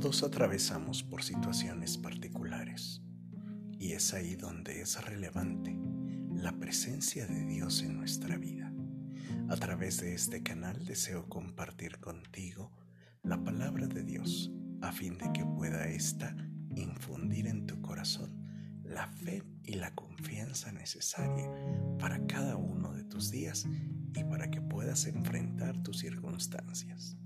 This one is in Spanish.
Todos atravesamos por situaciones particulares y es ahí donde es relevante la presencia de Dios en nuestra vida. A través de este canal deseo compartir contigo la palabra de Dios a fin de que pueda ésta infundir en tu corazón la fe y la confianza necesaria para cada uno de tus días y para que puedas enfrentar tus circunstancias.